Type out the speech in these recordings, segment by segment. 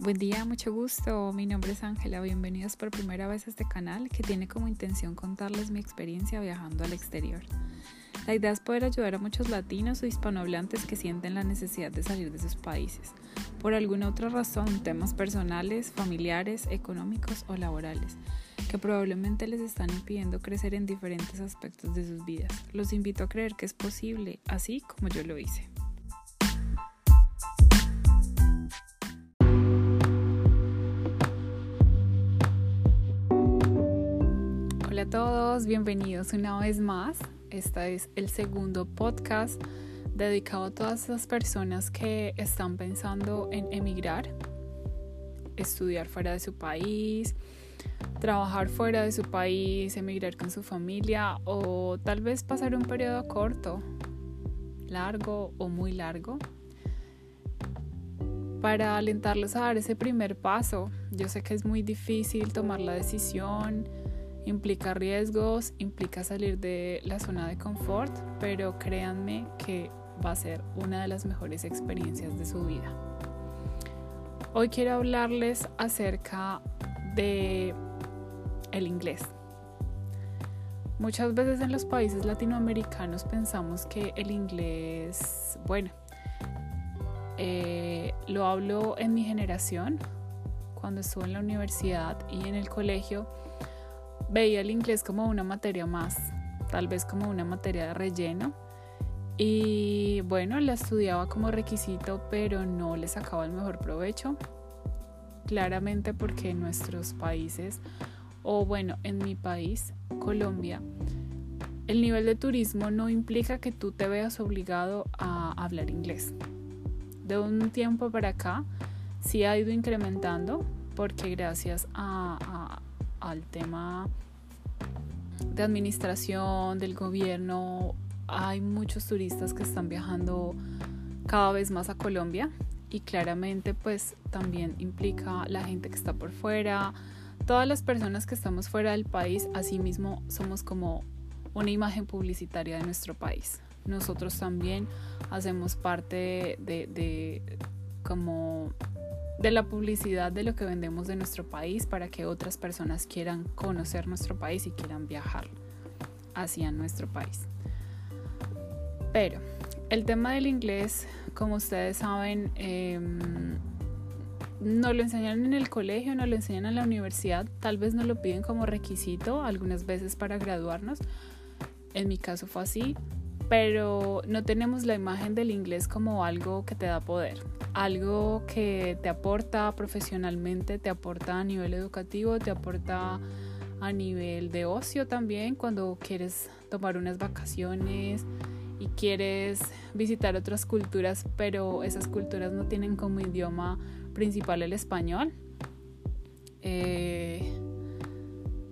Buen día, mucho gusto. Mi nombre es Ángela. Bienvenidos por primera vez a este canal que tiene como intención contarles mi experiencia viajando al exterior. La idea es poder ayudar a muchos latinos o hispanohablantes que sienten la necesidad de salir de sus países, por alguna otra razón, temas personales, familiares, económicos o laborales, que probablemente les están impidiendo crecer en diferentes aspectos de sus vidas. Los invito a creer que es posible, así como yo lo hice. Hola a todos, bienvenidos una vez más. Este es el segundo podcast dedicado a todas esas personas que están pensando en emigrar, estudiar fuera de su país, trabajar fuera de su país, emigrar con su familia o tal vez pasar un periodo corto, largo o muy largo para alentarlos a dar ese primer paso. Yo sé que es muy difícil tomar la decisión Implica riesgos, implica salir de la zona de confort, pero créanme que va a ser una de las mejores experiencias de su vida. Hoy quiero hablarles acerca de el inglés. Muchas veces en los países latinoamericanos pensamos que el inglés, bueno, eh, lo hablo en mi generación, cuando estuve en la universidad y en el colegio, veía el inglés como una materia más, tal vez como una materia de relleno. Y bueno, la estudiaba como requisito, pero no le sacaba el mejor provecho. Claramente porque en nuestros países, o bueno, en mi país, Colombia, el nivel de turismo no implica que tú te veas obligado a hablar inglés. De un tiempo para acá sí ha ido incrementando porque gracias a, al tema de administración, del gobierno, hay muchos turistas que están viajando cada vez más a Colombia y claramente pues también implica la gente que está por fuera, todas las personas que estamos fuera del país, asimismo somos como una imagen publicitaria de nuestro país. Nosotros también hacemos parte de, de como de la publicidad de lo que vendemos de nuestro país para que otras personas quieran conocer nuestro país y quieran viajar hacia nuestro país. Pero el tema del inglés, como ustedes saben, em, no lo enseñan en el colegio, no lo enseñan en la universidad, tal vez no lo piden como requisito algunas veces para graduarnos. En mi caso fue así, pero no tenemos la imagen del inglés como algo que te da poder, algo que te aporta profesionalmente, te aporta a nivel educativo, te aporta a nivel de ocio también cuando quieres tomar unas vacaciones y quieres visitar otras culturas, pero esas culturas no tienen como idioma principal el español. Eh,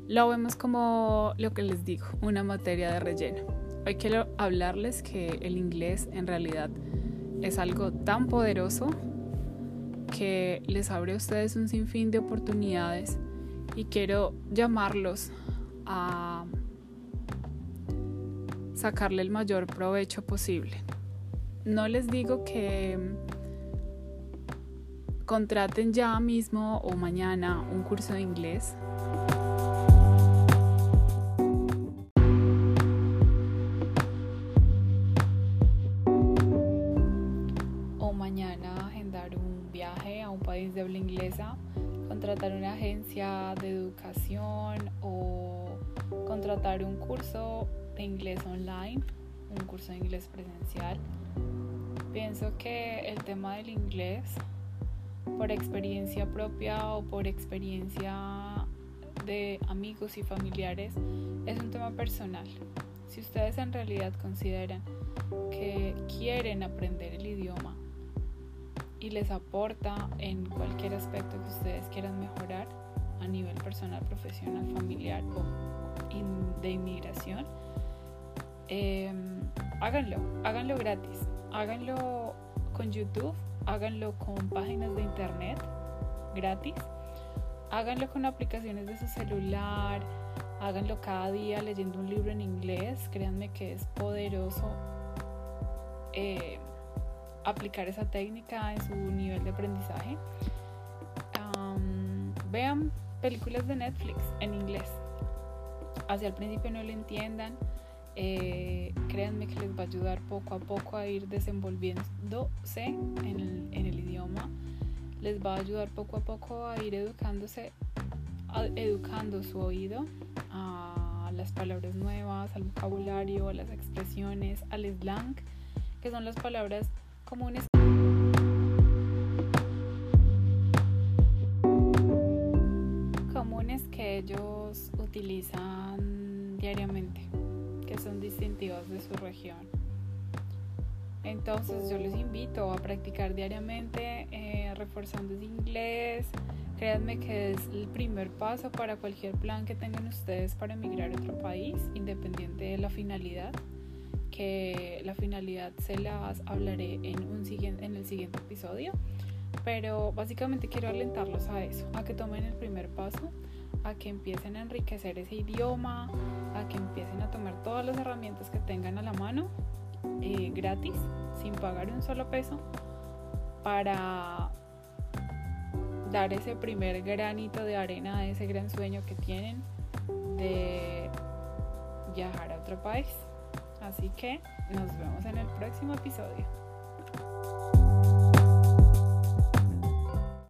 lo vemos como lo que les digo, una materia de relleno. Hoy quiero hablarles que el inglés en realidad es algo tan poderoso que les abre a ustedes un sinfín de oportunidades y quiero llamarlos a sacarle el mayor provecho posible. No les digo que contraten ya mismo o mañana un curso de inglés contratar una agencia de educación o contratar un curso de inglés online, un curso de inglés presencial. Pienso que el tema del inglés, por experiencia propia o por experiencia de amigos y familiares, es un tema personal. Si ustedes en realidad consideran que quieren aprender el idioma, y les aporta en cualquier aspecto que ustedes quieran mejorar a nivel personal, profesional, familiar o de inmigración, em, háganlo, háganlo gratis, háganlo con YouTube, háganlo con páginas de internet gratis, háganlo con aplicaciones de su celular, háganlo cada día leyendo un libro en inglés, créanme que es poderoso. Eh, aplicar esa técnica en su nivel de aprendizaje. vean películas de Netflix en inglés. Hacia el principio no lo entiendan, eh, créanme que les va a ayudar poco a poco a ir desenvolviéndose en el, idioma, les va a ayudar poco a poco a ir educándose, educando su oído a las palabras nuevas, al vocabulario, a las expresiones, al slang, que son las palabras comunes. comunes que ellos utilizan diariamente que son distintivos de su región. Entonces yo les invito a practicar diariamente, eh, reforzando ese inglés. Créanme que es el primer paso para cualquier plan que tengan ustedes para emigrar a otro país, independiente de la finalidad, que la finalidad se las hablaré en, un siguiente, en el siguiente episodio. Pero básicamente quiero alentarlos a eso, a que tomen el primer paso a que empiecen a enriquecer ese idioma, a que empiecen a tomar todas las herramientas que tengan a la mano eh, gratis, sin pagar un solo peso, para dar ese primer granito de arena a ese gran sueño que tienen de viajar a otro país. Así que nos vemos en el próximo episodio.